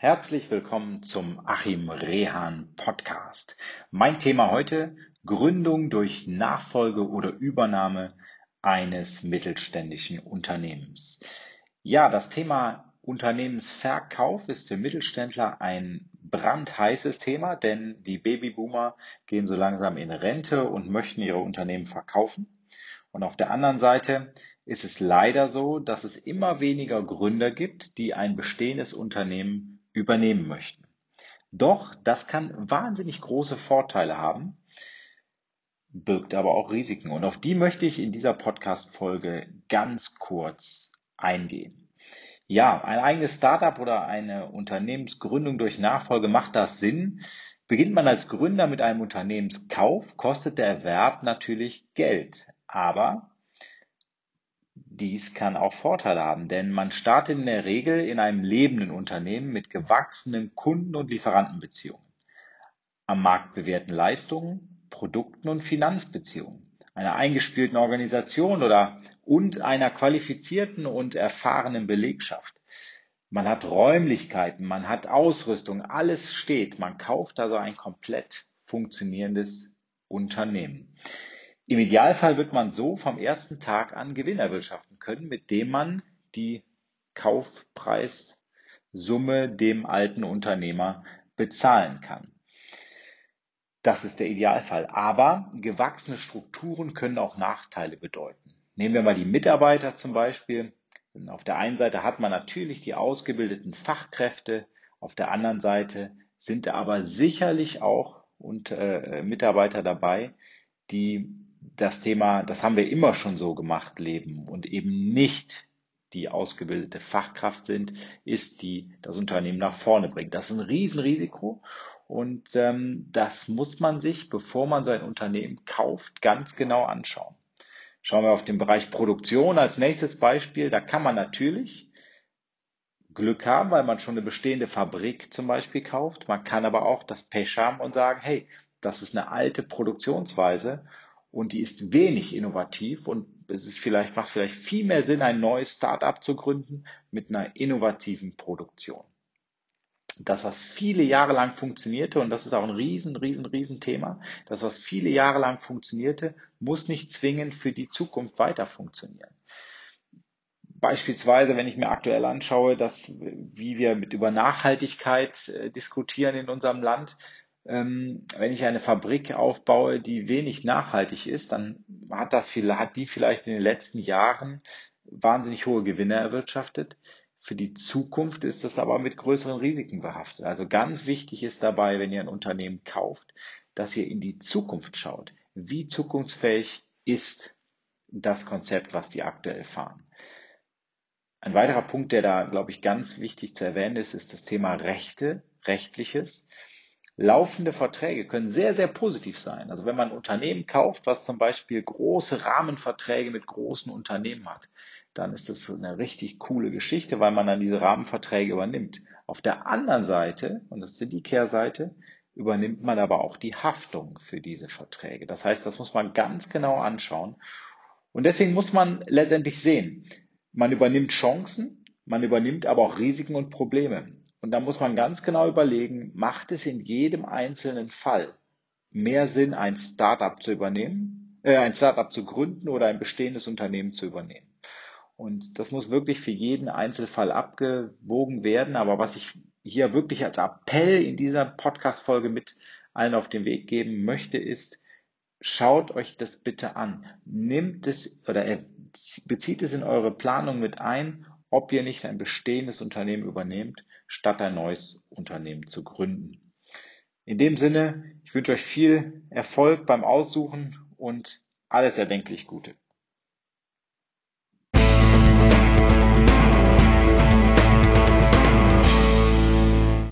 Herzlich willkommen zum Achim Rehan Podcast. Mein Thema heute Gründung durch Nachfolge oder Übernahme eines mittelständischen Unternehmens. Ja, das Thema Unternehmensverkauf ist für Mittelständler ein brandheißes Thema, denn die Babyboomer gehen so langsam in Rente und möchten ihre Unternehmen verkaufen. Und auf der anderen Seite ist es leider so, dass es immer weniger Gründer gibt, die ein bestehendes Unternehmen übernehmen möchten. Doch das kann wahnsinnig große Vorteile haben, birgt aber auch Risiken. Und auf die möchte ich in dieser Podcast-Folge ganz kurz eingehen. Ja, ein eigenes Startup oder eine Unternehmensgründung durch Nachfolge macht das Sinn. Beginnt man als Gründer mit einem Unternehmenskauf, kostet der Erwerb natürlich Geld. Aber dies kann auch Vorteile haben, denn man startet in der Regel in einem lebenden Unternehmen mit gewachsenen Kunden- und Lieferantenbeziehungen, am Markt bewährten Leistungen, Produkten und Finanzbeziehungen, einer eingespielten Organisation oder und einer qualifizierten und erfahrenen Belegschaft. Man hat Räumlichkeiten, man hat Ausrüstung, alles steht. Man kauft also ein komplett funktionierendes Unternehmen. Im Idealfall wird man so vom ersten Tag an Gewinn erwirtschaften können, mit dem man die Kaufpreissumme dem alten Unternehmer bezahlen kann. Das ist der Idealfall. Aber gewachsene Strukturen können auch Nachteile bedeuten. Nehmen wir mal die Mitarbeiter zum Beispiel. Auf der einen Seite hat man natürlich die ausgebildeten Fachkräfte, auf der anderen Seite sind aber sicherlich auch und, äh, Mitarbeiter dabei, die das Thema, das haben wir immer schon so gemacht, leben und eben nicht die ausgebildete Fachkraft sind, ist, die das Unternehmen nach vorne bringt. Das ist ein Riesenrisiko und ähm, das muss man sich, bevor man sein Unternehmen kauft, ganz genau anschauen. Schauen wir auf den Bereich Produktion als nächstes Beispiel. Da kann man natürlich Glück haben, weil man schon eine bestehende Fabrik zum Beispiel kauft. Man kann aber auch das Pech haben und sagen, hey, das ist eine alte Produktionsweise und die ist wenig innovativ und es ist vielleicht, macht vielleicht viel mehr Sinn, ein neues Startup zu gründen mit einer innovativen Produktion. Das, was viele Jahre lang funktionierte, und das ist auch ein riesen, riesen, riesen Thema, das, was viele Jahre lang funktionierte, muss nicht zwingend für die Zukunft weiter funktionieren. Beispielsweise, wenn ich mir aktuell anschaue, dass, wie wir mit über Nachhaltigkeit äh, diskutieren in unserem Land, wenn ich eine Fabrik aufbaue, die wenig nachhaltig ist, dann hat das viel, hat die vielleicht in den letzten Jahren wahnsinnig hohe Gewinne erwirtschaftet. Für die Zukunft ist das aber mit größeren Risiken behaftet. Also ganz wichtig ist dabei, wenn ihr ein Unternehmen kauft, dass ihr in die Zukunft schaut. Wie zukunftsfähig ist das Konzept, was die aktuell fahren? Ein weiterer Punkt, der da, glaube ich, ganz wichtig zu erwähnen ist, ist das Thema Rechte, rechtliches. Laufende Verträge können sehr, sehr positiv sein. Also wenn man ein Unternehmen kauft, was zum Beispiel große Rahmenverträge mit großen Unternehmen hat, dann ist das eine richtig coole Geschichte, weil man dann diese Rahmenverträge übernimmt. Auf der anderen Seite, und das ist die Kehrseite, übernimmt man aber auch die Haftung für diese Verträge. Das heißt, das muss man ganz genau anschauen. Und deswegen muss man letztendlich sehen, man übernimmt Chancen, man übernimmt aber auch Risiken und Probleme. Und da muss man ganz genau überlegen, macht es in jedem einzelnen Fall mehr Sinn, ein Startup zu übernehmen, äh, ein Startup zu gründen oder ein bestehendes Unternehmen zu übernehmen. Und das muss wirklich für jeden Einzelfall abgewogen werden. Aber was ich hier wirklich als Appell in dieser Podcast-Folge mit allen auf den Weg geben möchte, ist, schaut euch das bitte an. Nimmt es oder bezieht es in eure Planung mit ein, ob ihr nicht ein bestehendes Unternehmen übernehmt statt ein neues Unternehmen zu gründen. In dem Sinne, ich wünsche euch viel Erfolg beim Aussuchen und alles erdenklich Gute.